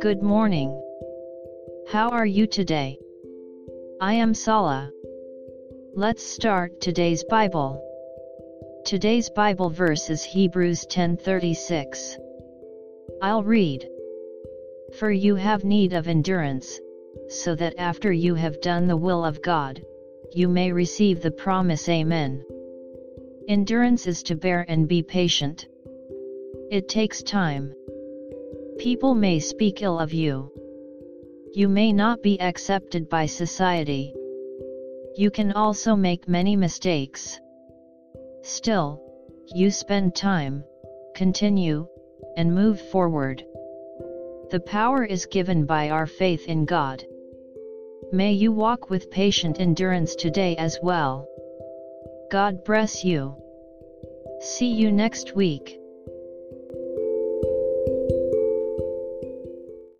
Good morning. How are you today? I am Sala. Let's start today's Bible. Today's Bible verse is Hebrews 10:36. I'll read. For you have need of endurance, so that after you have done the will of God, you may receive the promise Amen. Endurance is to bear and be patient. It takes time. People may speak ill of you. You may not be accepted by society. You can also make many mistakes. Still, you spend time, continue, and move forward. The power is given by our faith in God. May you walk with patient endurance today as well. God bless you. See you next week.